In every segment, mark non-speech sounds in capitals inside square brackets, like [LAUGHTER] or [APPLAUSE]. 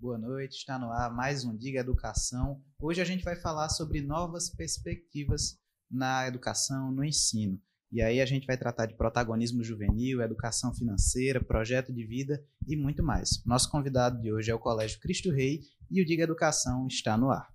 Boa noite, está no ar mais um Diga Educação. Hoje a gente vai falar sobre novas perspectivas na educação, no ensino. E aí a gente vai tratar de protagonismo juvenil, educação financeira, projeto de vida e muito mais. Nosso convidado de hoje é o Colégio Cristo Rei e o Diga Educação está no ar.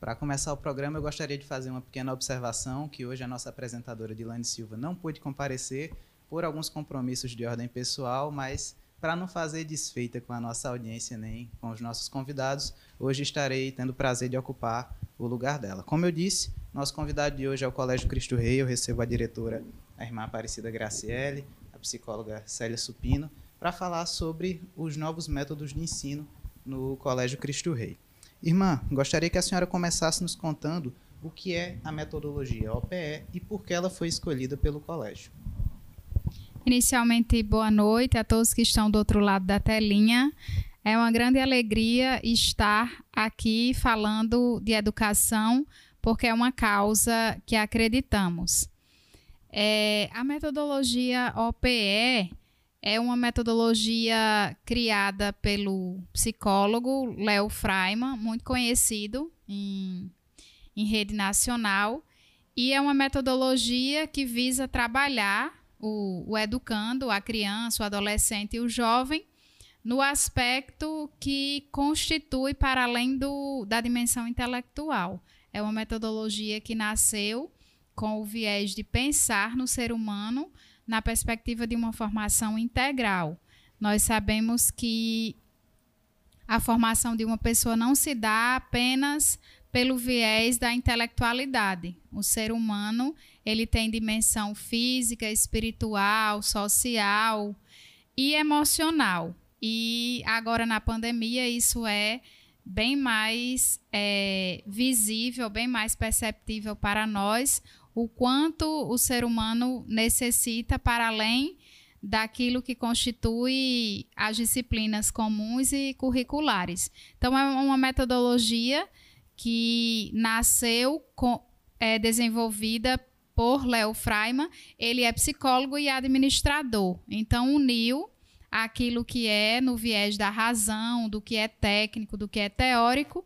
Para começar o programa, eu gostaria de fazer uma pequena observação que hoje a nossa apresentadora Dilane Silva não pôde comparecer por alguns compromissos de ordem pessoal, mas para não fazer desfeita com a nossa audiência nem com os nossos convidados, hoje estarei tendo o prazer de ocupar o lugar dela. Como eu disse, nosso convidado de hoje é o Colégio Cristo Rei, eu recebo a diretora, a irmã Aparecida Graciele, a psicóloga Célia Supino, para falar sobre os novos métodos de ensino no Colégio Cristo Rei. Irmã, gostaria que a senhora começasse nos contando o que é a metodologia OPE e por que ela foi escolhida pelo colégio. Inicialmente, boa noite a todos que estão do outro lado da telinha. É uma grande alegria estar aqui falando de educação, porque é uma causa que acreditamos. É, a metodologia OPE é uma metodologia criada pelo psicólogo Léo Freiman, muito conhecido em, em rede nacional, e é uma metodologia que visa trabalhar o, o educando, a criança, o adolescente e o jovem no aspecto que constitui para além do, da dimensão intelectual. É uma metodologia que nasceu com o viés de pensar no ser humano na perspectiva de uma formação integral. Nós sabemos que a formação de uma pessoa não se dá apenas pelo viés da intelectualidade. O ser humano, ele tem dimensão física, espiritual, social e emocional. E agora na pandemia isso é bem mais é, visível, bem mais perceptível para nós, o quanto o ser humano necessita para além daquilo que constitui as disciplinas comuns e curriculares. Então, é uma metodologia que nasceu, com, é, desenvolvida por Léo Freiman. Ele é psicólogo e administrador. Então, uniu aquilo que é no viés da razão, do que é técnico, do que é teórico,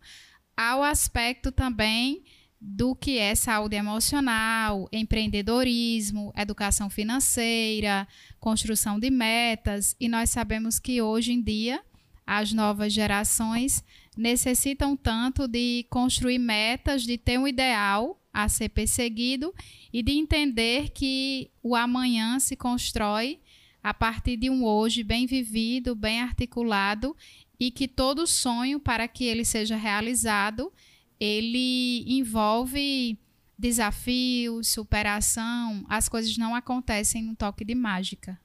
ao aspecto também do que é saúde emocional, empreendedorismo, educação financeira, construção de metas, e nós sabemos que hoje em dia as novas gerações necessitam tanto de construir metas, de ter um ideal a ser perseguido e de entender que o amanhã se constrói a partir de um hoje bem vivido, bem articulado e que todo sonho para que ele seja realizado ele envolve desafios, superação. As coisas não acontecem num toque de mágica.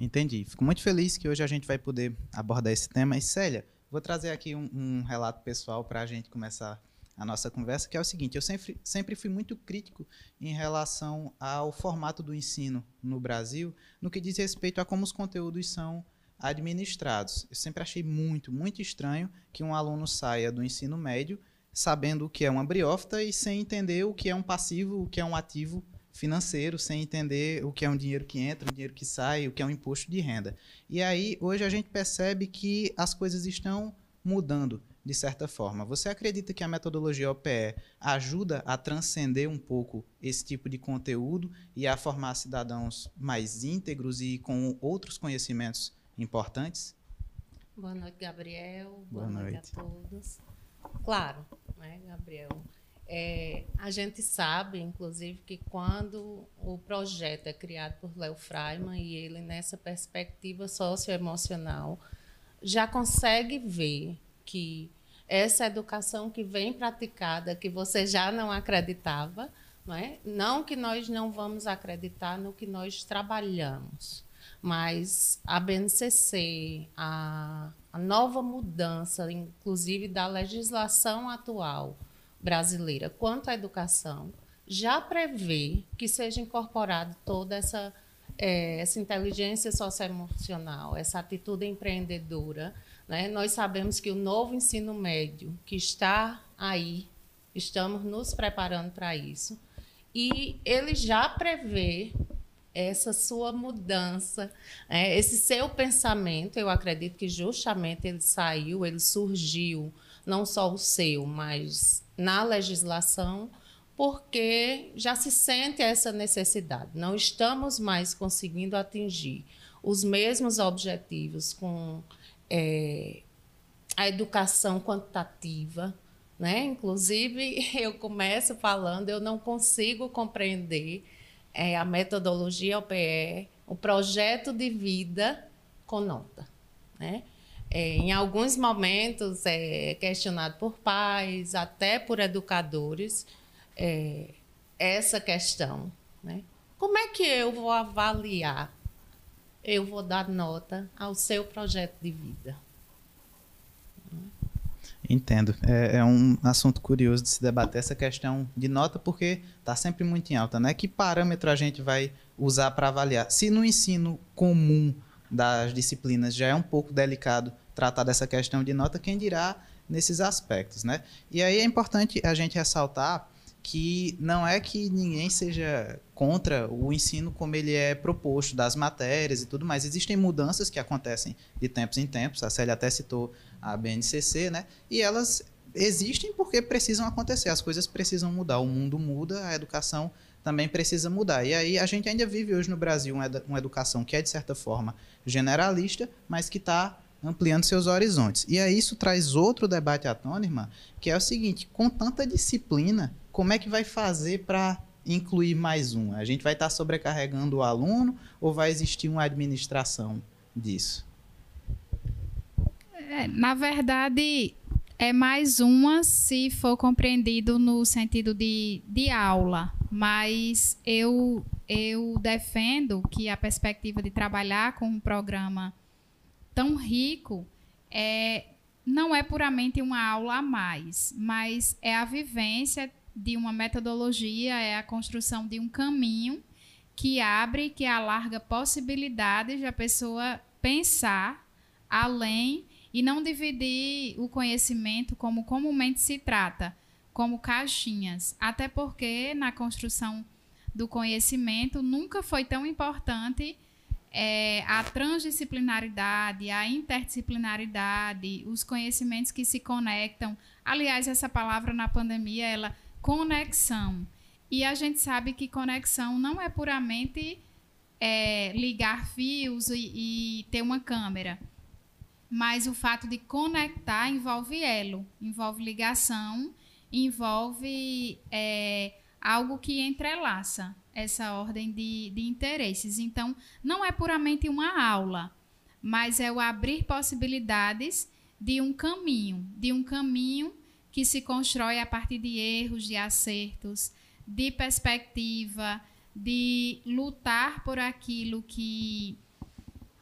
Entendi. Fico muito feliz que hoje a gente vai poder abordar esse tema. E Célia, vou trazer aqui um, um relato pessoal para a gente começar a nossa conversa, que é o seguinte: eu sempre, sempre fui muito crítico em relação ao formato do ensino no Brasil, no que diz respeito a como os conteúdos são administrados. Eu sempre achei muito, muito estranho que um aluno saia do ensino médio sabendo o que é uma briófita e sem entender o que é um passivo, o que é um ativo financeiro, sem entender o que é um dinheiro que entra, um dinheiro que sai, o que é um imposto de renda. E aí, hoje a gente percebe que as coisas estão mudando de certa forma. Você acredita que a metodologia OPE ajuda a transcender um pouco esse tipo de conteúdo e a formar cidadãos mais íntegros e com outros conhecimentos importantes? Boa noite, Gabriel. Boa, Boa noite. noite a todos. Claro, né, Gabriel? É, a gente sabe, inclusive, que quando o projeto é criado por Léo Freiman e ele, nessa perspectiva socioemocional, já consegue ver que essa educação que vem praticada, que você já não acreditava, não, é? não que nós não vamos acreditar no que nós trabalhamos, mas a BNCC, a a nova mudança, inclusive da legislação atual brasileira quanto à educação, já prevê que seja incorporado toda essa, é, essa inteligência socioemocional, essa atitude empreendedora. Né? Nós sabemos que o novo ensino médio que está aí, estamos nos preparando para isso, e ele já prevê essa sua mudança, é, esse seu pensamento, eu acredito que justamente ele saiu, ele surgiu, não só o seu, mas na legislação, porque já se sente essa necessidade. Não estamos mais conseguindo atingir os mesmos objetivos com é, a educação quantitativa. Né? Inclusive, [LAUGHS] eu começo falando, eu não consigo compreender é, a metodologia OPE, o projeto de vida com nota. Né? É, em alguns momentos é questionado por pais, até por educadores, é, essa questão. Né? Como é que eu vou avaliar? Eu vou dar nota ao seu projeto de vida. Entendo. É, é, um assunto curioso de se debater essa questão de nota, porque está sempre muito em alta, né? Que parâmetro a gente vai usar para avaliar? Se no ensino comum das disciplinas já é um pouco delicado tratar dessa questão de nota, quem dirá nesses aspectos, né? E aí é importante a gente ressaltar que não é que ninguém seja contra o ensino como ele é proposto, das matérias e tudo mais. Existem mudanças que acontecem de tempos em tempos, a Célia até citou a BNCC, né? E elas existem porque precisam acontecer, as coisas precisam mudar, o mundo muda, a educação também precisa mudar. E aí a gente ainda vive hoje no Brasil uma educação que é, de certa forma, generalista, mas que está ampliando seus horizontes. E aí isso traz outro debate à tona, irmã, que é o seguinte: com tanta disciplina, como é que vai fazer para incluir mais um? A gente vai estar sobrecarregando o aluno ou vai existir uma administração disso? É, na verdade, é mais uma se for compreendido no sentido de, de aula, mas eu, eu defendo que a perspectiva de trabalhar com um programa tão rico é, não é puramente uma aula a mais, mas é a vivência de uma metodologia, é a construção de um caminho que abre, que alarga possibilidades de a pessoa pensar além e não dividir o conhecimento como comumente se trata, como caixinhas. Até porque na construção do conhecimento nunca foi tão importante é, a transdisciplinaridade, a interdisciplinaridade, os conhecimentos que se conectam. Aliás, essa palavra na pandemia, ela conexão. E a gente sabe que conexão não é puramente é, ligar fios e, e ter uma câmera, mas o fato de conectar envolve elo, envolve ligação, envolve é, algo que entrelaça essa ordem de, de interesses. Então, não é puramente uma aula, mas é o abrir possibilidades de um caminho, de um caminho que se constrói a partir de erros, de acertos, de perspectiva, de lutar por aquilo que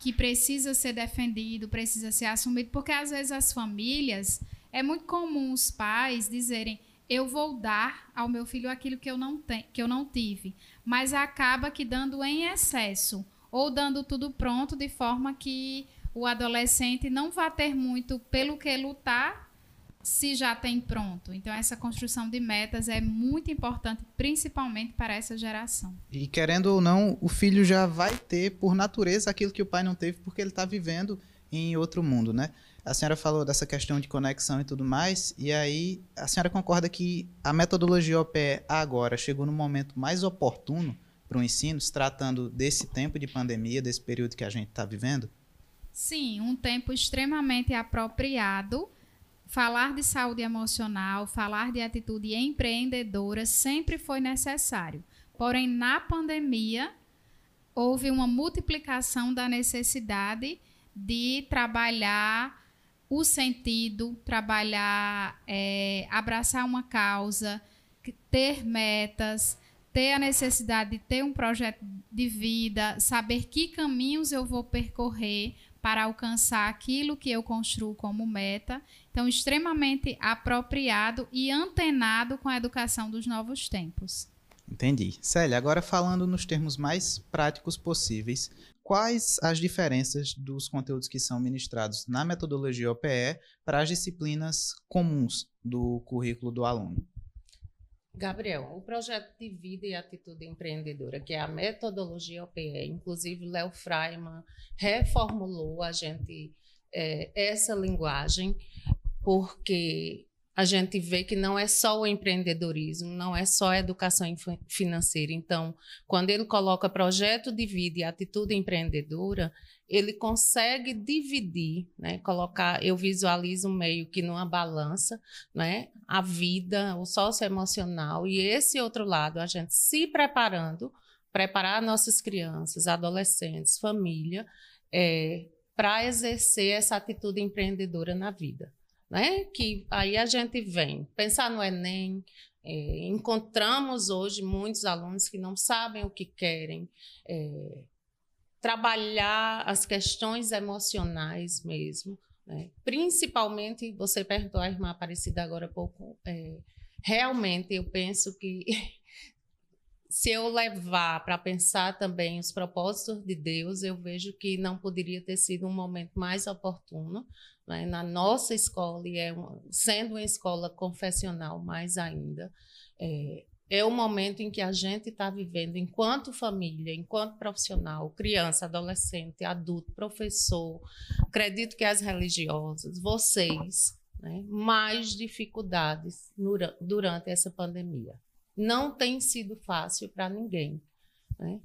que precisa ser defendido, precisa ser assumido, porque às vezes as famílias é muito comum os pais dizerem eu vou dar ao meu filho aquilo que eu não, te, que eu não tive. Mas acaba que dando em excesso ou dando tudo pronto de forma que o adolescente não vá ter muito pelo que lutar se já tem pronto. Então, essa construção de metas é muito importante, principalmente para essa geração. E querendo ou não, o filho já vai ter, por natureza, aquilo que o pai não teve, porque ele está vivendo em outro mundo, né? A senhora falou dessa questão de conexão e tudo mais, e aí a senhora concorda que a metodologia OPE agora chegou no momento mais oportuno para o ensino, se tratando desse tempo de pandemia, desse período que a gente está vivendo? Sim, um tempo extremamente apropriado. Falar de saúde emocional, falar de atitude empreendedora sempre foi necessário. Porém, na pandemia, houve uma multiplicação da necessidade de trabalhar o sentido, trabalhar, é, abraçar uma causa, ter metas, ter a necessidade de ter um projeto de vida, saber que caminhos eu vou percorrer para alcançar aquilo que eu construo como meta. Então, extremamente apropriado e antenado com a educação dos novos tempos. Entendi. Célia, agora falando nos termos mais práticos possíveis, quais as diferenças dos conteúdos que são ministrados na metodologia OPE para as disciplinas comuns do currículo do aluno? Gabriel, o projeto de vida e atitude empreendedora, que é a metodologia OPE, inclusive Léo Freiman reformulou a gente é, essa linguagem, porque a gente vê que não é só o empreendedorismo, não é só a educação financeira. Então, quando ele coloca projeto de vida e atitude empreendedora, ele consegue dividir, né? Colocar, eu visualizo meio que numa balança, né? A vida, o socioemocional e esse outro lado, a gente se preparando, preparar nossas crianças, adolescentes, família, é, para exercer essa atitude empreendedora na vida né? Que aí a gente vem pensar no Enem. É, encontramos hoje muitos alunos que não sabem o que querem. É, trabalhar as questões emocionais mesmo. Né? Principalmente, você perguntou à irmã Aparecida agora há pouco, é, realmente eu penso que [LAUGHS] se eu levar para pensar também os propósitos de Deus, eu vejo que não poderia ter sido um momento mais oportuno né? na nossa escola, e é sendo uma escola confessional mais ainda. É, é o momento em que a gente está vivendo, enquanto família, enquanto profissional, criança, adolescente, adulto, professor, acredito que as religiosas, vocês, né, mais dificuldades durante essa pandemia não tem sido fácil para ninguém. Né?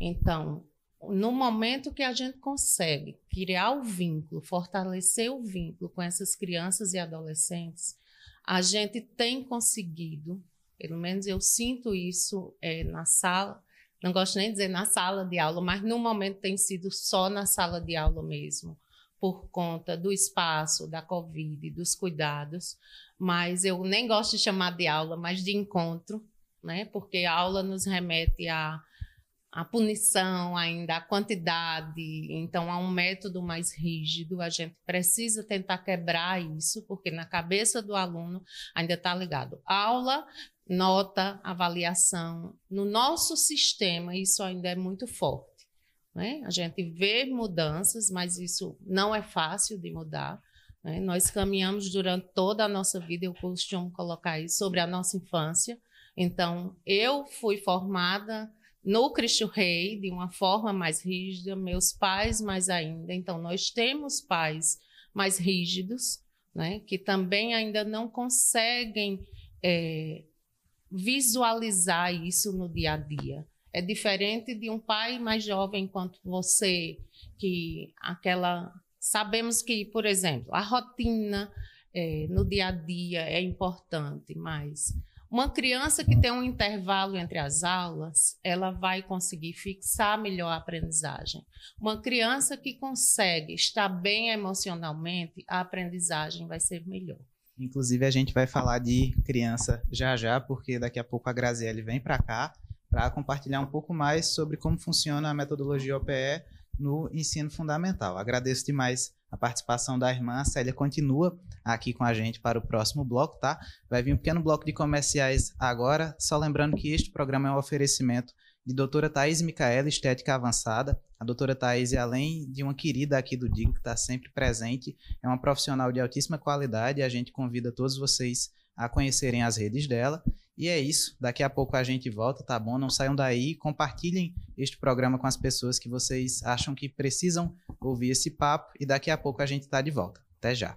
Então, no momento que a gente consegue criar o vínculo, fortalecer o vínculo com essas crianças e adolescentes, a gente tem conseguido, pelo menos eu sinto isso é, na sala, não gosto nem de dizer na sala de aula, mas no momento tem sido só na sala de aula mesmo, por conta do espaço, da Covid, dos cuidados, mas eu nem gosto de chamar de aula, mas de encontro, né? Porque a aula nos remete a punição ainda, a quantidade, então há um método mais rígido, a gente precisa tentar quebrar isso, porque na cabeça do aluno ainda está ligado. Aula, nota, avaliação. No nosso sistema, isso ainda é muito forte. Né? A gente vê mudanças, mas isso não é fácil de mudar. Né? Nós caminhamos durante toda a nossa vida, eu costumo colocar isso sobre a nossa infância. Então, eu fui formada no Cristo Rei de uma forma mais rígida, meus pais mais ainda. Então, nós temos pais mais rígidos, né, que também ainda não conseguem é, visualizar isso no dia a dia. É diferente de um pai mais jovem quanto você, que aquela Sabemos que, por exemplo, a rotina é, no dia a dia é importante, mas uma criança que tem um intervalo entre as aulas, ela vai conseguir fixar melhor a aprendizagem. Uma criança que consegue estar bem emocionalmente, a aprendizagem vai ser melhor. Inclusive, a gente vai falar de criança já já, porque daqui a pouco a Graziele vem para cá para compartilhar um pouco mais sobre como funciona a metodologia OPE no ensino fundamental. Agradeço demais a participação da irmã. A Célia continua aqui com a gente para o próximo bloco, tá? Vai vir um pequeno bloco de comerciais agora. Só lembrando que este programa é um oferecimento de doutora Thais Micaela, Estética Avançada. A doutora Thais, além de uma querida aqui do DIG, que está sempre presente, é uma profissional de altíssima qualidade. A gente convida todos vocês a conhecerem as redes dela. E é isso. Daqui a pouco a gente volta, tá bom? Não saiam daí. Compartilhem este programa com as pessoas que vocês acham que precisam ouvir esse papo. E daqui a pouco a gente está de volta. Até já.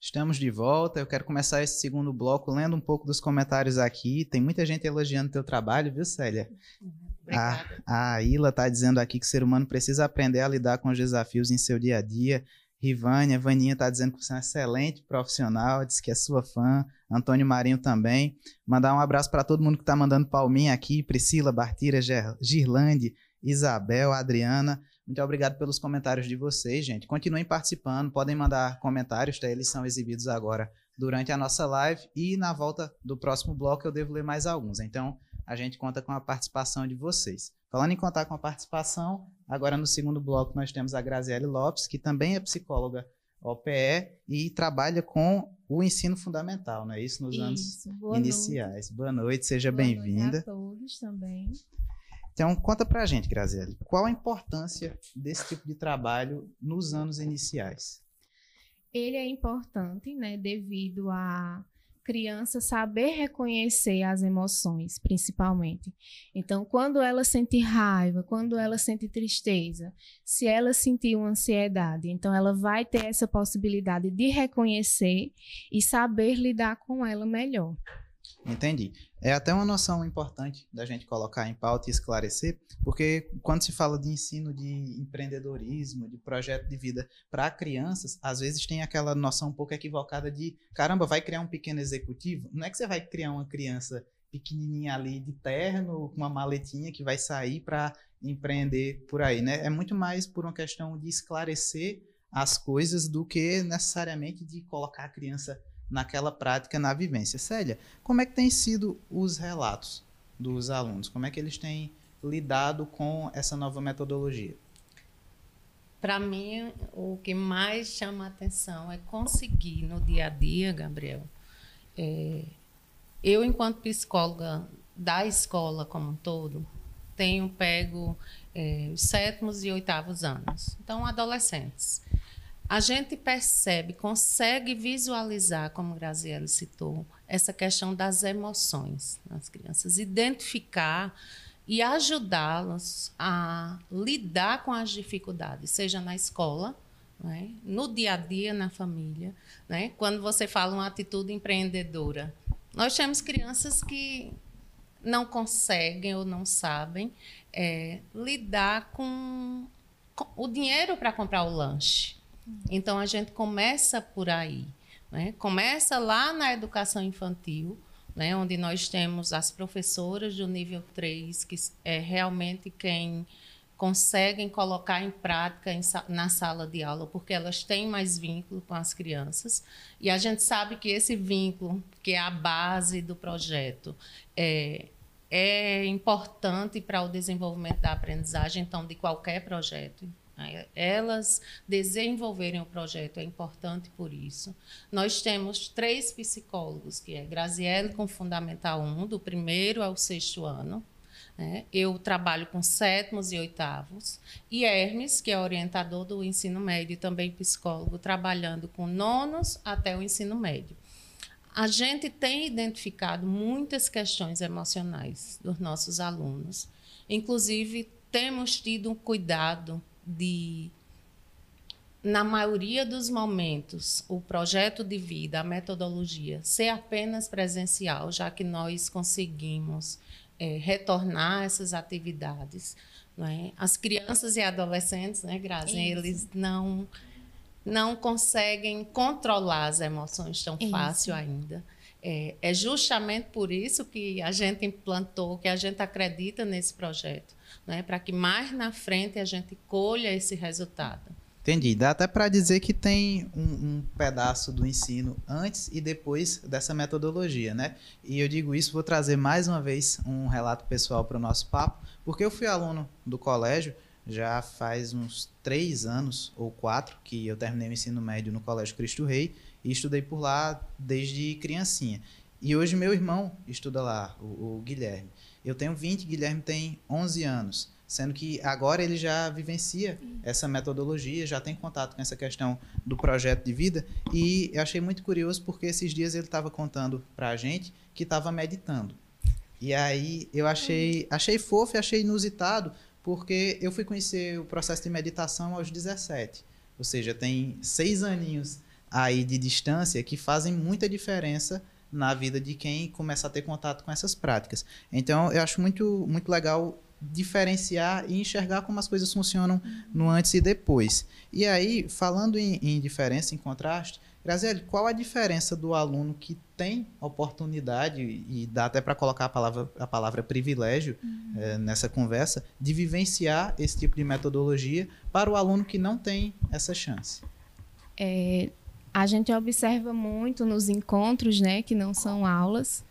Estamos de volta. Eu quero começar esse segundo bloco lendo um pouco dos comentários aqui. Tem muita gente elogiando teu trabalho, viu, Célia? A, a Ila está dizendo aqui que o ser humano precisa aprender a lidar com os desafios em seu dia a dia. Rivânia, Vaninha está dizendo que você é um excelente profissional, diz que é sua fã. Antônio Marinho também. Mandar um abraço para todo mundo que está mandando palminha aqui: Priscila, Bartira, Girlande, Isabel, Adriana. Muito obrigado pelos comentários de vocês, gente. Continuem participando, podem mandar comentários, tá? eles são exibidos agora durante a nossa live e na volta do próximo bloco eu devo ler mais alguns. Então, a gente conta com a participação de vocês. Falando em contar com a participação, agora no segundo bloco nós temos a Graziele Lopes, que também é psicóloga OPE e trabalha com o ensino fundamental, não é isso? Nos isso, anos boa iniciais. Noite. Boa noite, seja bem-vinda. a todos também. Então, conta pra gente, Graziele, qual a importância desse tipo de trabalho nos anos iniciais? Ele é importante, né, devido a criança saber reconhecer as emoções, principalmente. Então, quando ela sente raiva, quando ela sente tristeza, se ela sentir uma ansiedade, então ela vai ter essa possibilidade de reconhecer e saber lidar com ela melhor. Entendi. É até uma noção importante da gente colocar em pauta e esclarecer, porque quando se fala de ensino de empreendedorismo, de projeto de vida para crianças, às vezes tem aquela noção um pouco equivocada de, caramba, vai criar um pequeno executivo? Não é que você vai criar uma criança pequenininha ali de terno, com uma maletinha que vai sair para empreender por aí, né? É muito mais por uma questão de esclarecer as coisas do que necessariamente de colocar a criança naquela prática, na vivência. Célia, como é que têm sido os relatos dos alunos? Como é que eles têm lidado com essa nova metodologia? Para mim, o que mais chama a atenção é conseguir no dia a dia, Gabriel. É, eu, enquanto psicóloga da escola como um todo, tenho pego é, os sétimos e oitavos anos, então adolescentes a gente percebe, consegue visualizar, como Graziele citou, essa questão das emoções nas crianças, identificar e ajudá-los a lidar com as dificuldades, seja na escola, né, no dia a dia, na família. Né? Quando você fala uma atitude empreendedora, nós temos crianças que não conseguem ou não sabem é, lidar com, com o dinheiro para comprar o lanche. Então a gente começa por aí, né? Começa lá na educação infantil, né? Onde nós temos as professoras do nível 3, que é realmente quem conseguem colocar em prática em, na sala de aula, porque elas têm mais vínculo com as crianças. E a gente sabe que esse vínculo, que é a base do projeto, é, é importante para o desenvolvimento da aprendizagem, então, de qualquer projeto. Né? Elas desenvolverem o projeto é importante por isso. Nós temos três psicólogos, que é Graziele com Fundamental 1, do primeiro ao sexto ano. Né? Eu trabalho com sétimos e oitavos. E Hermes, que é orientador do ensino médio e também psicólogo, trabalhando com nonos até o ensino médio. A gente tem identificado muitas questões emocionais dos nossos alunos. Inclusive, temos tido um cuidado de, na maioria dos momentos, o projeto de vida, a metodologia, ser apenas presencial, já que nós conseguimos é, retornar essas atividades. É? As crianças e adolescentes, né, Grazi, eles não não conseguem controlar as emoções tão isso. fácil ainda. É, é, justamente por isso que a gente implantou, que a gente acredita nesse projeto né, para que mais na frente a gente colha esse resultado. Entendi. Dá até para dizer que tem um, um, pedaço do ensino antes e depois dessa metodologia, né? E eu digo isso, vou trazer mais uma vez um relato pessoal para o nosso papo, porque eu fui aluno do colégio já faz uns três anos ou quatro que eu terminei o ensino médio no Colégio Cristo Rei e estudei por lá desde criancinha. E hoje meu irmão estuda lá, o, o Guilherme. Eu tenho 20, Guilherme tem 11 anos, sendo que agora ele já vivencia essa metodologia, já tem contato com essa questão do projeto de vida. E eu achei muito curioso porque esses dias ele estava contando para a gente que estava meditando. E aí eu achei, achei fofo e achei inusitado, porque eu fui conhecer o processo de meditação aos 17. Ou seja, tem seis aninhos aí de distância que fazem muita diferença na vida de quem começa a ter contato com essas práticas. Então, eu acho muito, muito legal diferenciar e enxergar como as coisas funcionam no antes e depois. E aí, falando em, em diferença, em contraste, Graziele, qual a diferença do aluno que tem oportunidade, e dá até para colocar a palavra, a palavra privilégio uhum. é, nessa conversa, de vivenciar esse tipo de metodologia para o aluno que não tem essa chance? É, a gente observa muito nos encontros, né, que não são aulas,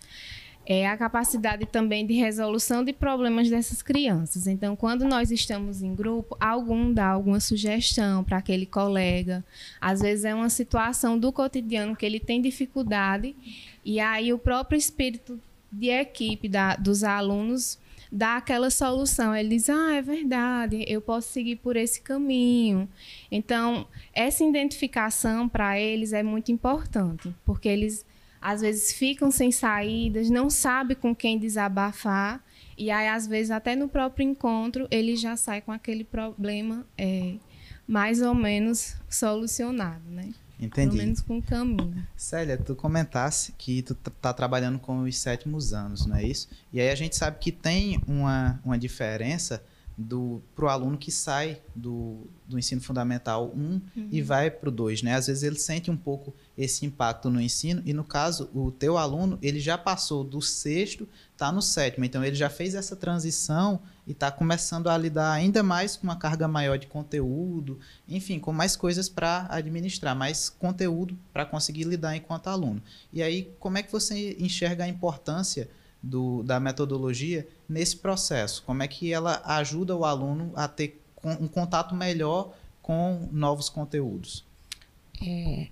é a capacidade também de resolução de problemas dessas crianças. Então, quando nós estamos em grupo, algum dá alguma sugestão para aquele colega. Às vezes é uma situação do cotidiano que ele tem dificuldade e aí o próprio espírito de equipe da, dos alunos dá aquela solução. Ele diz: "Ah, é verdade, eu posso seguir por esse caminho". Então, essa identificação para eles é muito importante, porque eles às vezes ficam sem saídas, não sabe com quem desabafar, e aí às vezes até no próprio encontro ele já sai com aquele problema é, mais ou menos solucionado, né? Entendi. Pelo menos com o caminho. Célia, tu comentasse que tu tá trabalhando com os sétimos anos, não é isso? E aí a gente sabe que tem uma, uma diferença do para o aluno que sai do, do ensino fundamental 1 uhum. e vai para o 2, né? Às vezes ele sente um pouco esse impacto no ensino e no caso o teu aluno ele já passou do sexto, está no sétimo, então ele já fez essa transição e está começando a lidar ainda mais com uma carga maior de conteúdo, enfim, com mais coisas para administrar, mais conteúdo para conseguir lidar enquanto aluno. E aí como é que você enxerga a importância do, da metodologia nesse processo? Como é que ela ajuda o aluno a ter um contato melhor com novos conteúdos? É,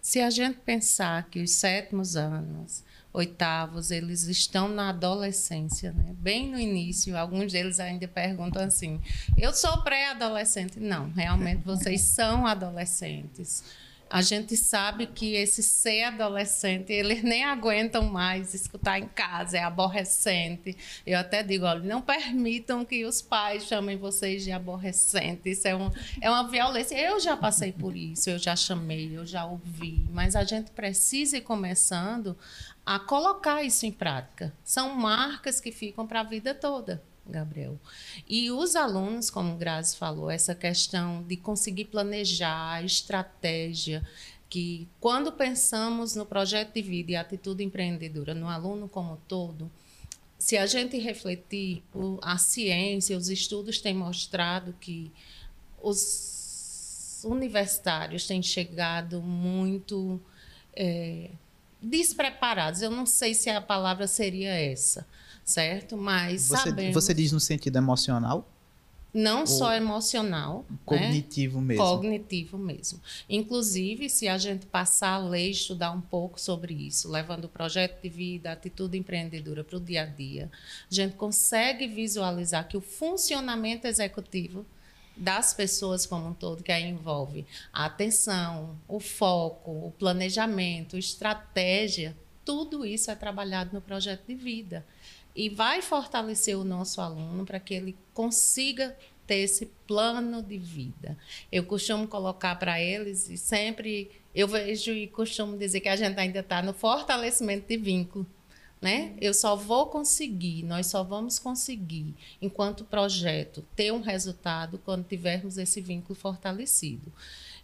se a gente pensar que os sétimos anos, oitavos, eles estão na adolescência, né? bem no início, alguns deles ainda perguntam assim: eu sou pré-adolescente? Não, realmente vocês são adolescentes a gente sabe que esse ser adolescente, eles [LAUGHS] nem aguentam mais escutar em casa, é aborrecente. Eu até digo, olha, não permitam que os pais chamem vocês de aborrecente. Isso é, um, é uma violência. Eu já passei por isso, eu já chamei, eu já ouvi, mas a gente precisa ir começando a colocar isso em prática. São marcas que ficam para a vida toda. Gabriel. E os alunos, como Grazi falou, essa questão de conseguir planejar, estratégia, que quando pensamos no projeto de vida e atitude empreendedora no aluno como todo, se a gente refletir, a ciência, os estudos têm mostrado que os universitários têm chegado muito é, despreparados. Eu não sei se a palavra seria essa certo? Mas você, sabemos... você diz no sentido emocional? Não só emocional. Né? Cognitivo né? mesmo. Cognitivo mesmo. Inclusive, se a gente passar a ler, estudar um pouco sobre isso, levando o projeto de vida, a atitude empreendedora para o dia a dia, a gente consegue visualizar que o funcionamento executivo das pessoas como um todo, que aí envolve a atenção, o foco, o planejamento, estratégia, tudo isso é trabalhado no projeto de vida e vai fortalecer o nosso aluno para que ele consiga ter esse plano de vida. Eu costumo colocar para eles e sempre eu vejo e costumo dizer que a gente ainda está no fortalecimento de vínculo. Né? Eu só vou conseguir, nós só vamos conseguir, enquanto projeto, ter um resultado quando tivermos esse vínculo fortalecido.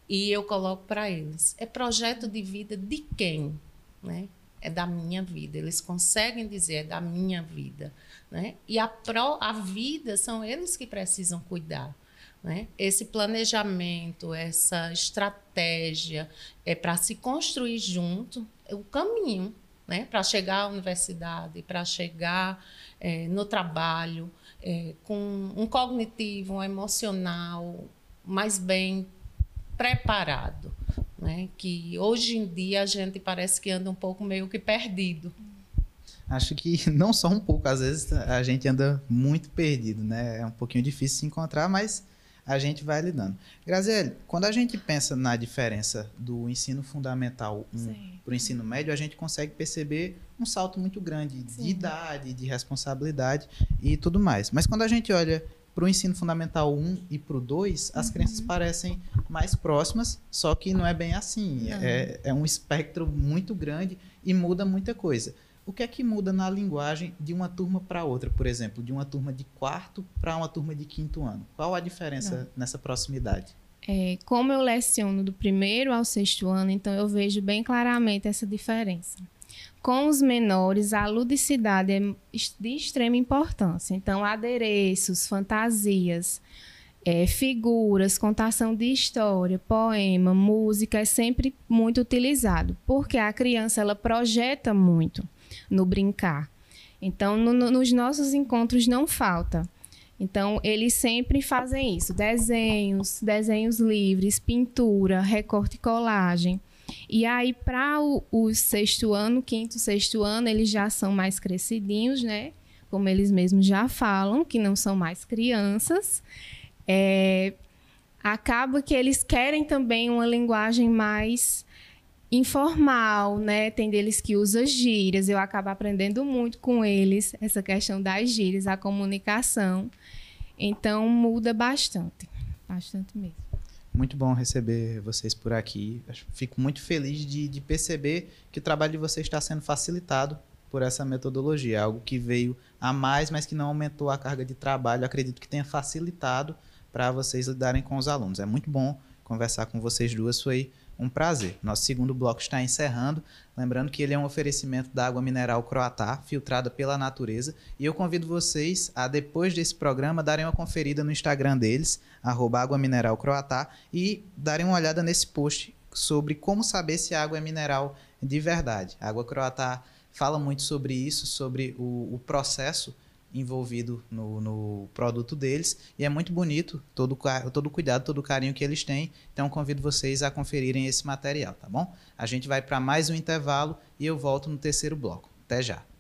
E eu coloco para eles: é projeto de vida de quem? Né? É da minha vida. Eles conseguem dizer é da minha vida, né? E a pro, a vida são eles que precisam cuidar, né? Esse planejamento, essa estratégia é para se construir junto é o caminho, né? Para chegar à universidade, para chegar é, no trabalho é, com um cognitivo, um emocional mais bem preparado né? Que hoje em dia a gente parece que anda um pouco meio que perdido. Acho que [LAUGHS] não só um pouco, às vezes a gente anda muito perdido, né? É um pouquinho difícil se encontrar, mas a gente vai lidando. Graziele, quando a gente pensa na diferença do ensino fundamental 1 para o ensino médio, a gente consegue perceber um salto muito grande Sim. de idade, de responsabilidade e tudo mais. Mas quando a gente olha para o ensino fundamental 1 e para o 2, as uhum. crianças parecem mais próximas, só que não é bem assim. É, é um espectro muito grande e muda muita coisa. o que é que muda na linguagem de uma turma para outra, por exemplo, de uma turma de quarto para uma turma de quinto ano? Qual a diferença Não. nessa proximidade? É, como eu leciono do primeiro ao sexto ano, então eu vejo bem claramente essa diferença. Com os menores, a ludicidade é de extrema importância. Então, adereços, fantasias, é, figuras, contação de história, poema, música é sempre muito utilizado, porque a criança ela projeta muito no brincar. Então, no, no, nos nossos encontros não falta. Então, eles sempre fazem isso: desenhos, desenhos livres, pintura, recorte e colagem. E aí, para o, o, sexto ano, quinto, sexto ano, eles já são mais crescidinhos, né? Como eles mesmos já falam, que não são mais crianças. É, acaba que eles querem também uma linguagem mais informal, né? Tem deles que usam gírias. Eu acabo aprendendo muito com eles essa questão das gírias, a comunicação. Então muda bastante, bastante mesmo. Muito bom receber vocês por aqui. Fico muito feliz de, de perceber que o trabalho de vocês está sendo facilitado por essa metodologia, algo que veio a mais, mas que não aumentou a carga de trabalho. acredito que tenha facilitado para vocês lidarem com os alunos. É muito bom conversar com vocês duas, foi um prazer. Nosso segundo bloco está encerrando. Lembrando que ele é um oferecimento da água mineral Croatá, filtrada pela natureza. E eu convido vocês a, depois desse programa, darem uma conferida no Instagram deles, água mineral Croatá, e darem uma olhada nesse post sobre como saber se a água é mineral de verdade. A água Croatá fala muito sobre isso, sobre o, o processo envolvido no, no, produto deles e é muito bonito todo, todo cuidado, todo o carinho que eles têm. Então convido vocês a conferirem esse material, tá bom? A gente vai para mais um intervalo e eu volto no terceiro bloco. Até já!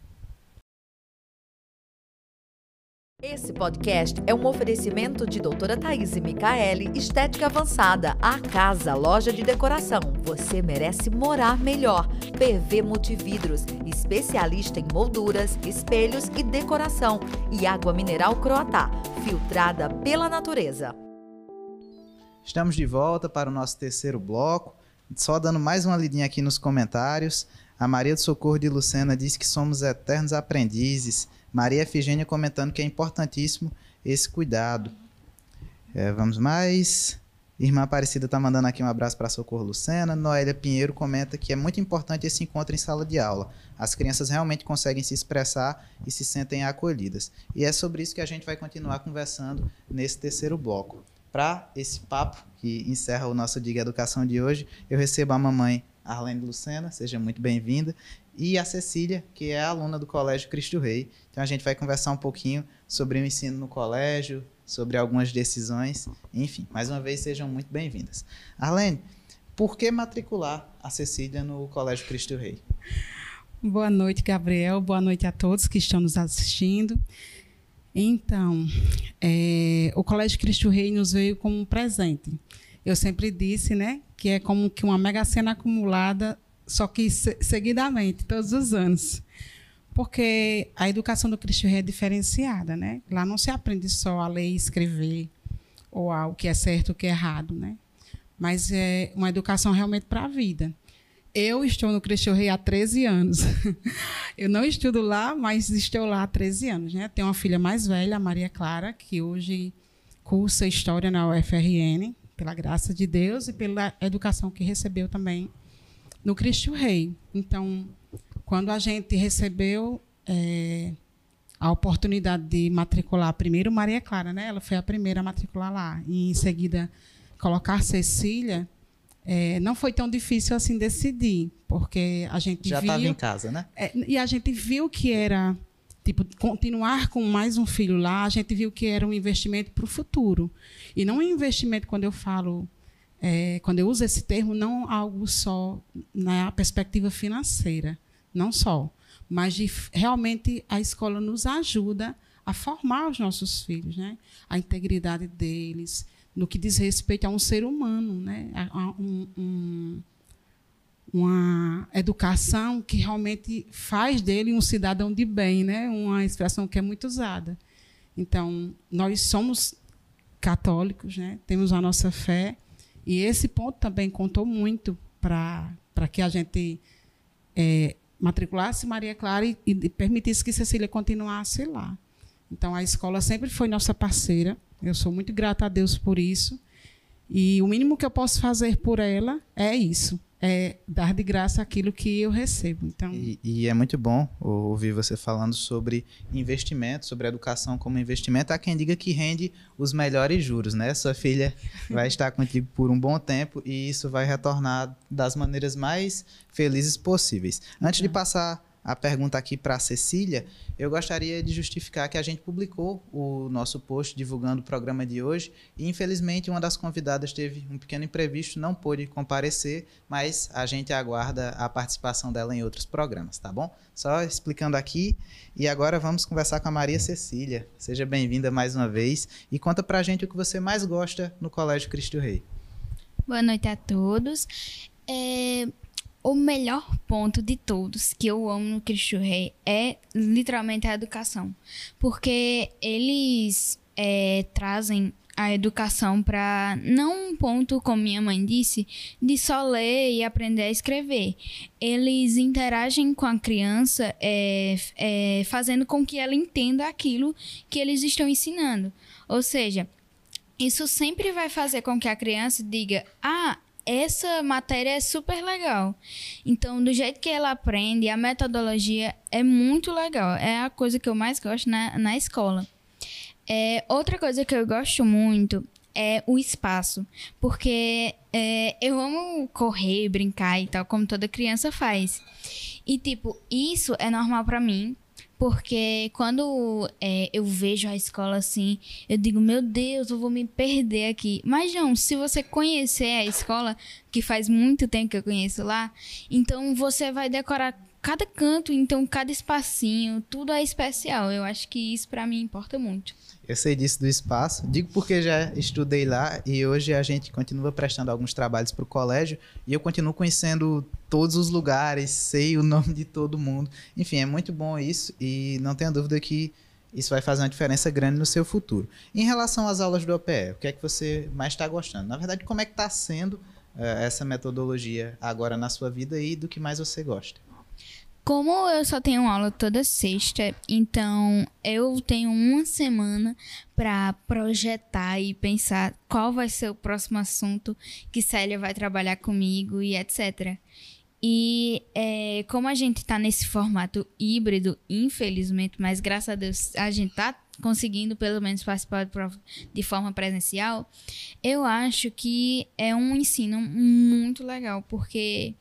Esse podcast é um oferecimento de doutora Thaís Micaele, Estética Avançada, a casa, loja de decoração. Você merece morar melhor. PV Multividros, especialista em molduras, espelhos e decoração. E água mineral Croatá, filtrada pela natureza. Estamos de volta para o nosso terceiro bloco. Só dando mais uma lidinha aqui nos comentários. A Maria do Socorro de Lucena diz que somos eternos aprendizes. Maria Efigênia comentando que é importantíssimo esse cuidado. É, vamos mais. Irmã Aparecida está mandando aqui um abraço para Socorro Lucena. Noélia Pinheiro comenta que é muito importante esse encontro em sala de aula. As crianças realmente conseguem se expressar e se sentem acolhidas. E é sobre isso que a gente vai continuar conversando nesse terceiro bloco. Para esse papo que encerra o nosso Diga Educação de hoje, eu recebo a mamãe Arlene Lucena, seja muito bem-vinda, e a Cecília, que é aluna do Colégio Cristo Rei. Então a gente vai conversar um pouquinho sobre o ensino no colégio, sobre algumas decisões, enfim. Mais uma vez, sejam muito bem-vindas. Arlene, por que matricular a Cecília no Colégio Cristo Rei? Boa noite, Gabriel. Boa noite a todos que estão nos assistindo. Então, é, o Colégio Cristo Rei nos veio como um presente. Eu sempre disse, né, que é como que uma mega cena acumulada só que seguidamente, todos os anos. Porque a educação do Cristo Rei é diferenciada, né? Lá não se aprende só a ler e escrever, ou a, o que é certo o que é errado, né? Mas é uma educação realmente para a vida. Eu estou no Cristo Rei há 13 anos. [LAUGHS] Eu não estudo lá, mas estou lá há 13 anos, né? Tenho uma filha mais velha, a Maria Clara, que hoje cursa História na UFRN, pela graça de Deus e pela educação que recebeu também no Cristo Rei. Então, quando a gente recebeu é, a oportunidade de matricular primeiro Maria Clara, né? Ela foi a primeira a matricular lá. E em seguida colocar Cecília, é, não foi tão difícil assim decidir, porque a gente já estava em casa, né? É, e a gente viu que era tipo continuar com mais um filho lá. A gente viu que era um investimento para o futuro e não um investimento quando eu falo é, quando eu uso esse termo, não algo só na perspectiva financeira, não só, mas de realmente a escola nos ajuda a formar os nossos filhos, né? A integridade deles, no que diz respeito a um ser humano, né? A, a um, um, uma educação que realmente faz dele um cidadão de bem, né? Uma expressão que é muito usada. Então, nós somos católicos, né? Temos a nossa fé, e esse ponto também contou muito para que a gente é, matriculasse Maria Clara e, e permitisse que Cecília continuasse lá. Então, a escola sempre foi nossa parceira. Eu sou muito grata a Deus por isso. E o mínimo que eu posso fazer por ela é isso, é dar de graça aquilo que eu recebo. Então, e, e, é muito bom ouvir você falando sobre investimento, sobre educação como investimento. Há quem diga que rende os melhores juros, né? Sua filha vai estar contigo por um bom tempo e isso vai retornar das maneiras mais felizes possíveis. Antes de passar a pergunta aqui para a Cecília, eu gostaria de justificar que a gente publicou o nosso post divulgando o programa de hoje e, infelizmente, uma das convidadas teve um pequeno imprevisto, não pôde comparecer, mas a gente aguarda a participação dela em outros programas, tá bom? Só explicando aqui. E agora vamos conversar com a Maria Cecília. Seja bem-vinda mais uma vez e conta para a gente o que você mais gosta no Colégio Cristo Rei. Boa noite a todos. É, o melhor ponto de todos que eu amo no Cristo Rei é literalmente a educação. Porque eles é, trazem a educação para não um ponto, como minha mãe disse, de só ler e aprender a escrever. Eles interagem com a criança, é, é, fazendo com que ela entenda aquilo que eles estão ensinando. Ou seja, isso sempre vai fazer com que a criança diga: Ah, essa matéria é super legal. Então, do jeito que ela aprende, a metodologia é muito legal. É a coisa que eu mais gosto na, na escola. É, outra coisa que eu gosto muito é o espaço. Porque é, eu amo correr, brincar e tal, como toda criança faz. E, tipo, isso é normal para mim, porque quando é, eu vejo a escola assim, eu digo, meu Deus, eu vou me perder aqui. Mas não, se você conhecer a escola, que faz muito tempo que eu conheço lá, então você vai decorar cada canto, então cada espacinho, tudo é especial. Eu acho que isso para mim importa muito. Eu sei disso do espaço, digo porque já estudei lá e hoje a gente continua prestando alguns trabalhos para o colégio e eu continuo conhecendo todos os lugares, sei o nome de todo mundo. Enfim, é muito bom isso e não tenha dúvida que isso vai fazer uma diferença grande no seu futuro. Em relação às aulas do OPE, o que é que você mais está gostando? Na verdade, como é que está sendo uh, essa metodologia agora na sua vida e do que mais você gosta? Como eu só tenho aula toda sexta, então eu tenho uma semana para projetar e pensar qual vai ser o próximo assunto que Célia vai trabalhar comigo e etc. E é, como a gente está nesse formato híbrido, infelizmente, mas graças a Deus a gente está conseguindo pelo menos participar de forma presencial, eu acho que é um ensino muito legal, porque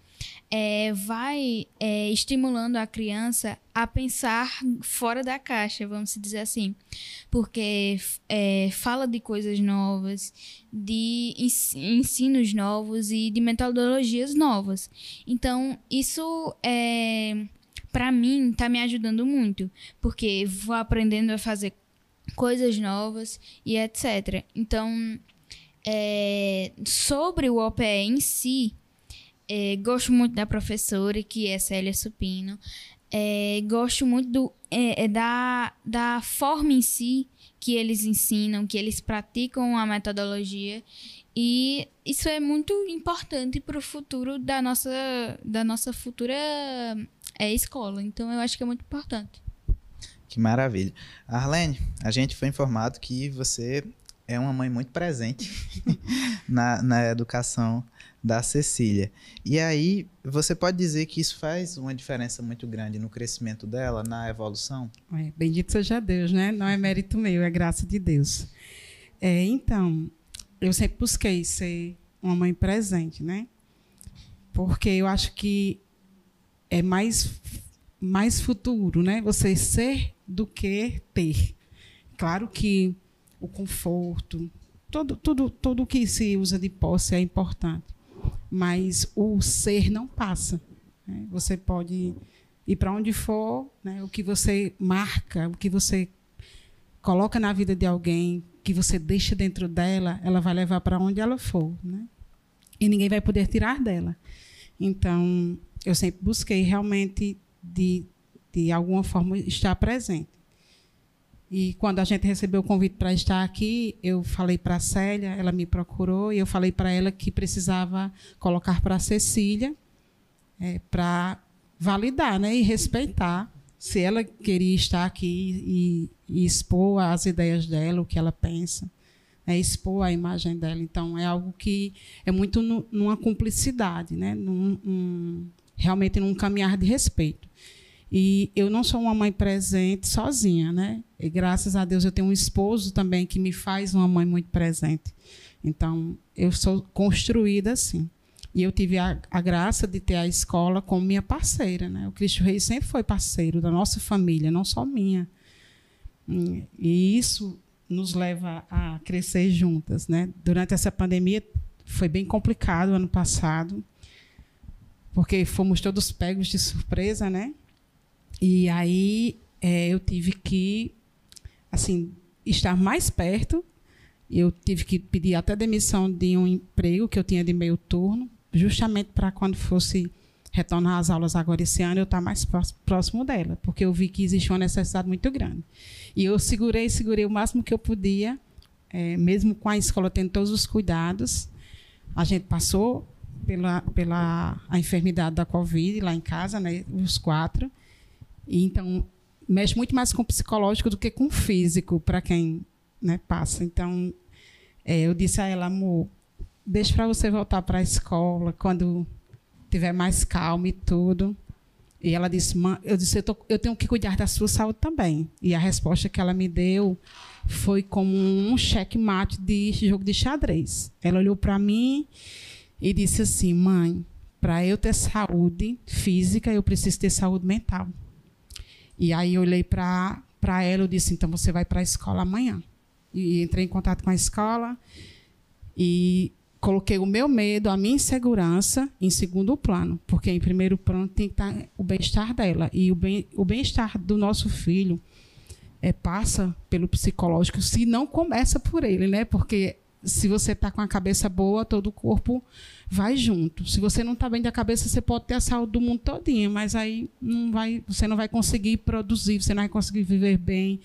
é, vai é, estimulando a criança a pensar fora da caixa, vamos dizer assim, porque é, fala de coisas novas, de ensinos novos e de metodologias novas. Então, isso é, para mim está me ajudando muito, porque vou aprendendo a fazer coisas novas e etc. Então, é, sobre o OPE em si, é, gosto muito da professora, que é Célia Supino. É, gosto muito do, é, é, da, da forma em si que eles ensinam, que eles praticam a metodologia. E isso é muito importante para o futuro da nossa, da nossa futura é, escola. Então, eu acho que é muito importante. Que maravilha. Arlene, a gente foi informado que você é uma mãe muito presente [LAUGHS] na, na educação da Cecília. E aí, você pode dizer que isso faz uma diferença muito grande no crescimento dela, na evolução? É, bendito seja Deus, né? Não é mérito meu, é graça de Deus. É, então, eu sempre busquei ser uma mãe presente, né? Porque eu acho que é mais, mais futuro, né? Você ser do que ter. Claro que o conforto, tudo, tudo, tudo que se usa de posse é importante mas o ser não passa. Né? Você pode ir para onde for, né? o que você marca, o que você coloca na vida de alguém, que você deixa dentro dela, ela vai levar para onde ela for. Né? E ninguém vai poder tirar dela. Então, eu sempre busquei realmente, de, de alguma forma, estar presente. E quando a gente recebeu o convite para estar aqui, eu falei para a Célia, ela me procurou e eu falei para ela que precisava colocar para a Cecília é, para validar, né? E respeitar se ela queria estar aqui e, e expor as ideias dela, o que ela pensa, né? expor a imagem dela. Então, é algo que é muito no, numa cumplicidade, né? Num, um, realmente num caminhar de respeito. E eu não sou uma mãe presente sozinha, né? E graças a Deus eu tenho um esposo também que me faz uma mãe muito presente. Então, eu sou construída assim. E eu tive a, a, graça de ter a escola como minha parceira. Né? O Cristo Rei sempre foi parceiro da nossa família, não só minha. E isso nos leva a crescer juntas. Né? Durante essa pandemia foi bem complicado ano passado, porque fomos todos pegos de surpresa, né? E aí é, eu tive que assim estar mais perto. Eu tive que pedir até demissão de um emprego que eu tinha de meio turno justamente para quando fosse retornar às aulas agora esse ano, eu estar mais próximo dela, porque eu vi que existia uma necessidade muito grande. E eu segurei, segurei o máximo que eu podia, é, mesmo com a escola tendo todos os cuidados. A gente passou pela, pela a enfermidade da Covid lá em casa, né, os quatro. E então, mexe muito mais com o psicológico do que com o físico, para quem né, passa. Então, é, eu disse a ela, amor, deixa para você voltar para a escola quando tiver mais calma e tudo. E ela disse, eu disse, eu, tô, eu, tenho que cuidar da sua saúde também. E a resposta que ela me deu foi como um checkmate de jogo de xadrez. Ela olhou para mim e disse assim, mãe, para eu ter saúde física, eu preciso ter saúde mental. E aí eu olhei para ela e disse, então você vai para a escola amanhã. E entrei em contato com a escola e coloquei o meu medo, a minha insegurança em segundo plano, porque em primeiro plano tem que estar o bem-estar dela e o bem bem-estar do nosso filho é, passa pelo psicológico, se não começa por ele, né? Porque se você está com a cabeça boa, todo o corpo vai junto. Se você não está bem da cabeça, você pode ter a saúde do mundo todinho, mas aí não vai, você não vai conseguir produzir, você não vai conseguir viver bem,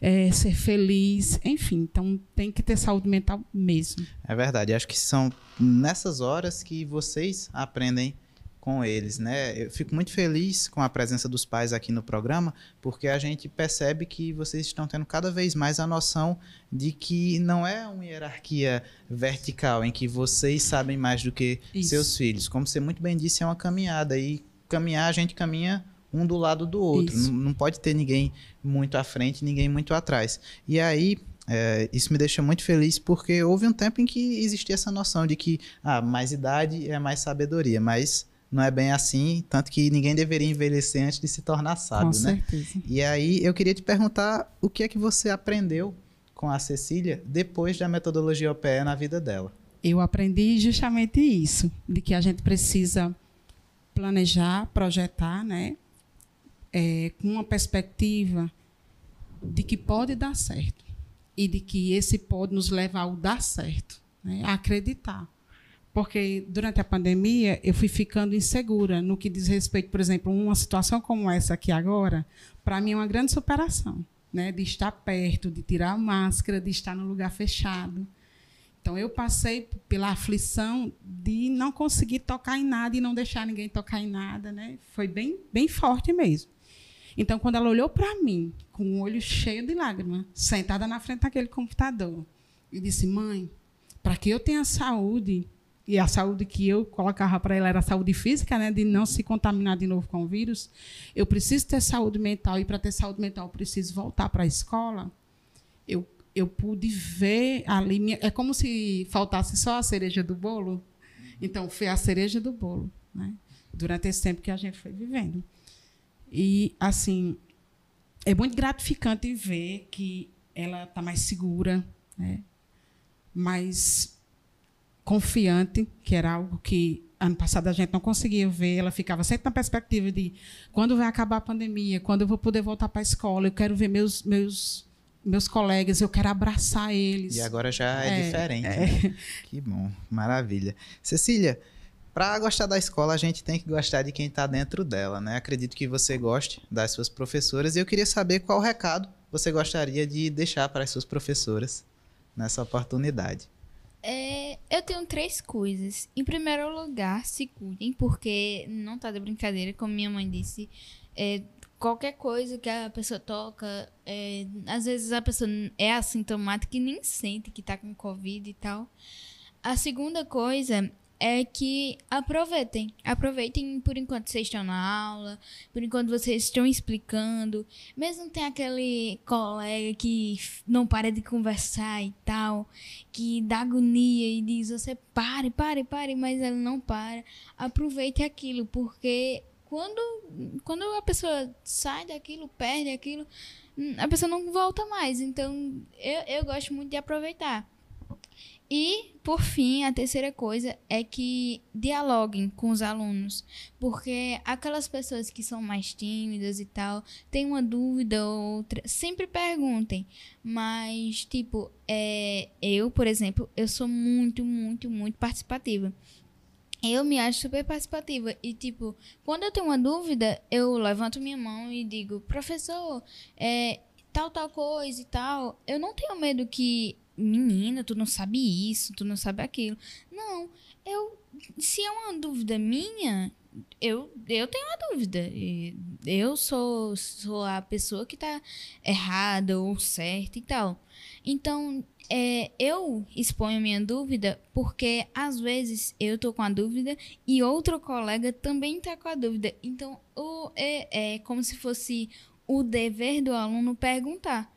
é, ser feliz, enfim. Então tem que ter saúde mental mesmo. É verdade. Acho que são nessas horas que vocês aprendem com eles, né? Eu fico muito feliz com a presença dos pais aqui no programa, porque a gente percebe que vocês estão tendo cada vez mais a noção de que não é uma hierarquia vertical em que vocês sabem mais do que Isso. seus filhos. Como você muito bem disse, é uma caminhada e caminhar a gente caminha um do lado do outro. Não, não, pode ter ninguém muito à frente, ninguém muito atrás. E aí é, isso me deixa muito feliz porque houve um tempo em que existia essa noção de que ah, mais idade é mais sabedoria, mas não é bem assim, tanto que ninguém deveria envelhecer antes de se tornar sábio, com né? Certeza. E aí eu queria te perguntar o que é que você aprendeu com a Cecília depois da metodologia OPE na vida dela. Eu aprendi justamente isso, de que a gente precisa planejar, projetar, né? É, com uma perspectiva de que pode dar certo e de que esse pode nos levar ao dar certo, né? a acreditar. Porque durante a pandemia eu fui ficando insegura no que diz respeito, por exemplo, uma situação como essa aqui agora, para mim é uma grande superação, né? De estar perto, de tirar a máscara, de estar no lugar fechado. Então eu passei pela aflição de não conseguir tocar em nada e não deixar ninguém tocar em nada, né? Foi bem, bem forte mesmo. Então quando ela olhou para mim com o olho cheio de lágrimas, sentada na frente daquele computador, e disse: "Mãe, para que eu tenha saúde, e a saúde que eu colocava para ela era a saúde física, né, de não se contaminar de novo com o vírus. Eu preciso ter saúde mental e para ter saúde mental eu preciso voltar para a escola. Eu eu pude ver ali minha, é como se faltasse só a cereja do bolo. Então foi a cereja do bolo, né? Durante esse tempo que a gente foi vivendo. E assim, é muito gratificante ver que ela está mais segura, né? mais confiante, que era algo que ano passado a gente não conseguia ver, ela ficava sempre na perspectiva de quando vai acabar a pandemia, quando eu vou poder voltar para a escola, eu quero ver meus meus meus colegas, eu quero abraçar eles. E agora já é, é diferente. É. Né? [LAUGHS] Que bom, maravilha. Cecília, para gostar da escola, a gente tem que gostar de quem está dentro dela, né? Acredito que você goste das suas professoras e eu queria saber qual recado você gostaria de deixar para as suas professoras nessa oportunidade. É, eu tenho três coisas. Em primeiro lugar, se cuidem, porque não tá de brincadeira, como minha mãe disse. É, qualquer coisa que a pessoa toca, é, às vezes a pessoa é assintomática e nem sente que tá com Covid e tal. A segunda coisa é que aproveitem. Aproveitem por enquanto vocês estão na aula, por enquanto vocês estão explicando. Mesmo tem aquele colega que não para de conversar e tal, que dá agonia e diz: você pare, pare, pare, mas ele não para. Aproveite aquilo, porque quando, quando a pessoa sai daquilo, perde aquilo, a pessoa não volta mais. Então, eu, eu gosto muito de aproveitar. E, por fim, a terceira coisa é que dialoguem com os alunos, porque aquelas pessoas que são mais tímidas e tal, têm uma dúvida ou outra, sempre perguntem. Mas, tipo, é, eu, por exemplo, eu sou muito, muito, muito participativa. Eu me acho super participativa. E, tipo, quando eu tenho uma dúvida, eu levanto minha mão e digo, professor, é, tal, tal coisa e tal. Eu não tenho medo que menina, tu não sabe isso, tu não sabe aquilo. Não, eu se é uma dúvida minha, eu, eu tenho uma dúvida. Eu sou, sou a pessoa que tá errada ou certa e tal. Então, é, eu exponho minha dúvida porque às vezes eu tô com a dúvida e outro colega também tá com a dúvida. Então, o, é, é como se fosse o dever do aluno perguntar.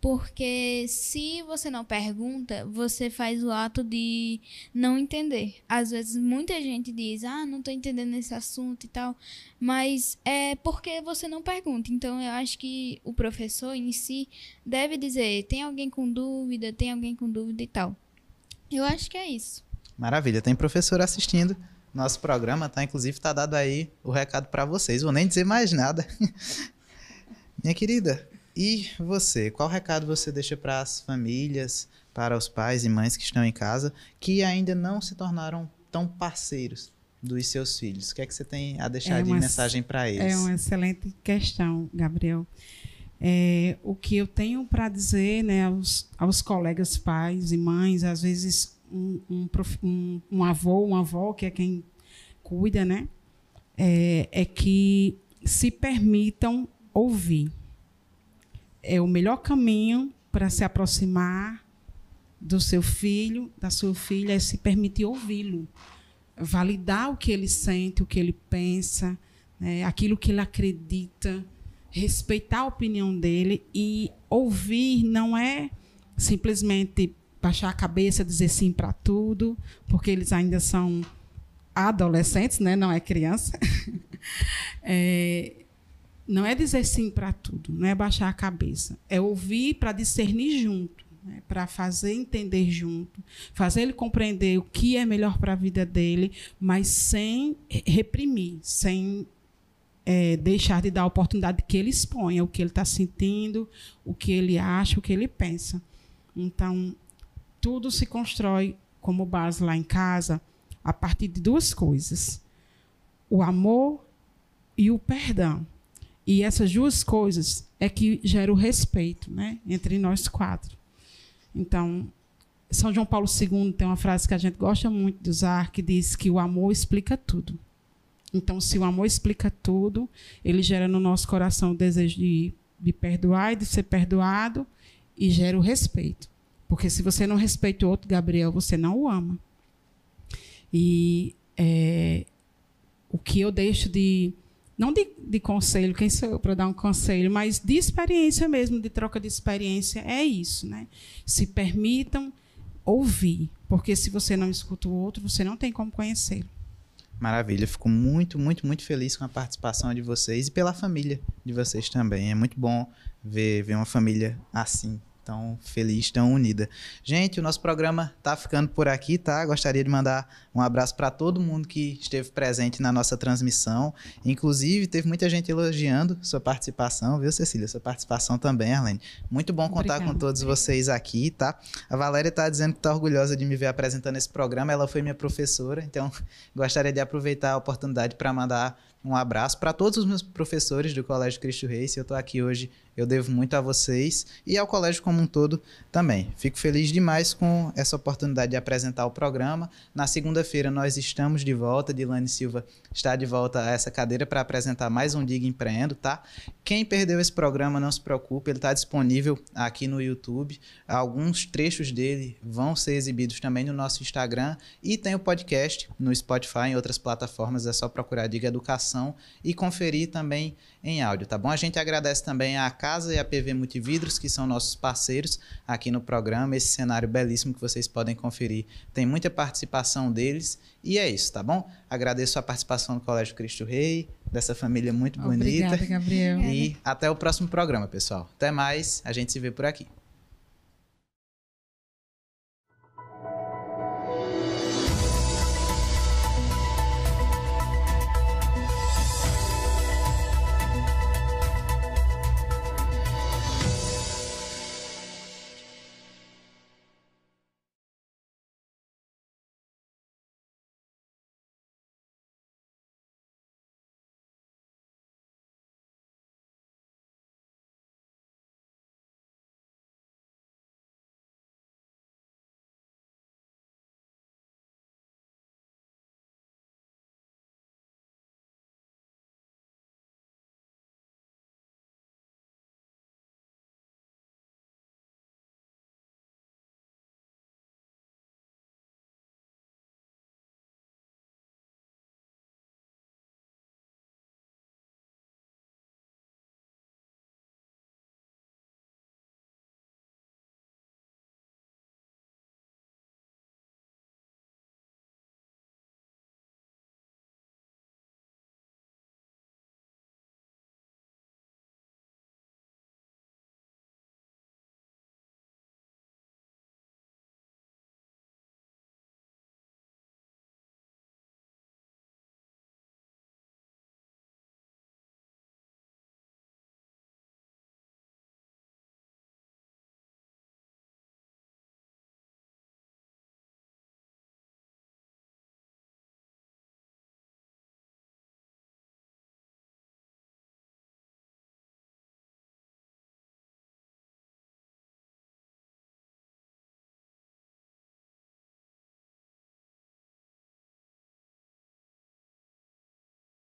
Porque se você não pergunta, você faz o ato de não entender. Às vezes muita gente diz: "Ah, não estou entendendo esse assunto e tal", mas é porque você não pergunta. Então eu acho que o professor em si deve dizer: "Tem alguém com dúvida? Tem alguém com dúvida e tal". Eu acho que é isso. Maravilha, tem professor assistindo nosso programa, tá? Inclusive tá dado aí o recado para vocês. Vou nem dizer mais nada. [LAUGHS] Minha querida, e você, qual recado você deixa para as famílias, para os pais e mães que estão em casa, que ainda não se tornaram tão parceiros dos seus filhos? O que é que você tem a deixar é de mensagem para eles? É uma excelente questão, Gabriel. É, o que eu tenho para dizer né, aos, aos colegas pais e mães, às vezes um, um, um, um avô, uma avó, que é quem cuida, né, é, é que se permitam ouvir é o melhor caminho para se aproximar do seu filho, da sua filha, é se permitir ouvi-lo, validar o que ele sente, o que ele pensa, né, aquilo que ele acredita, respeitar a opinião dele e ouvir não é simplesmente baixar a cabeça, dizer sim para tudo, porque eles ainda são adolescentes, né? não é criança. [LAUGHS] é, não é dizer sim para tudo, não é baixar a cabeça. É ouvir para discernir junto, né? para fazer entender junto, fazer ele compreender o que é melhor para a vida dele, mas sem reprimir, sem é, deixar de dar a oportunidade que ele exponha o que ele está sentindo, o que ele acha, o que ele pensa. Então, tudo se constrói como base lá em casa a partir de duas coisas: o amor e o perdão. E essas duas coisas é que gera o respeito né, entre nós quatro. Então, São João Paulo II tem uma frase que a gente gosta muito de usar, que diz que o amor explica tudo. Então, se o amor explica tudo, ele gera no nosso coração o desejo de, de perdoar e de ser perdoado, e gera o respeito. Porque se você não respeita o outro, Gabriel, você não o ama. E é, o que eu deixo de não de, de conselho, quem sou eu para dar um conselho, mas de experiência mesmo, de troca de experiência, é isso, né? Se permitam ouvir, porque se você não escuta o outro, você não tem como conhecê-lo. Maravilha, fico muito, muito, muito feliz com a participação de vocês e pela família de vocês também. É muito bom ver, ver uma família assim, tão feliz, tão unida. Gente, o nosso programa tá ficando por aqui, tá? Gostaria de mandar um abraço para todo mundo que esteve presente na nossa transmissão. Inclusive, teve muita gente elogiando sua participação, viu, Cecília? Sua participação também, Arlene. Muito bom contar Obrigada. com todos vocês aqui, tá? A Valéria tá dizendo que tá orgulhosa de me ver apresentando esse programa. Ela foi minha professora, então [LAUGHS] gostaria de aproveitar a oportunidade para mandar um abraço para todos os meus professores do Colégio Cristo Rei. Se eu estou aqui hoje, eu devo muito a vocês e ao colégio como um todo também. Fico feliz demais com essa oportunidade de apresentar o programa. Na segunda-feira nós estamos de volta. Dilane Silva está de volta a essa cadeira para apresentar mais um Diga Empreendo, tá? Quem perdeu esse programa, não se preocupe, ele está disponível aqui no YouTube. Alguns trechos dele vão ser exibidos também no nosso Instagram e tem o podcast no Spotify e outras plataformas. É só procurar Diga Educação e conferir também em áudio, tá bom? A gente agradece também a Casa e a PV Multividros, que são nossos parceiros aqui no programa. Esse cenário belíssimo que vocês podem conferir. Tem muita participação deles e é isso, tá bom? Agradeço a participação do Colégio Cristo Rei, dessa família muito bonita. Obrigada, Gabriel. E até o próximo programa, pessoal. Até mais, a gente se vê por aqui.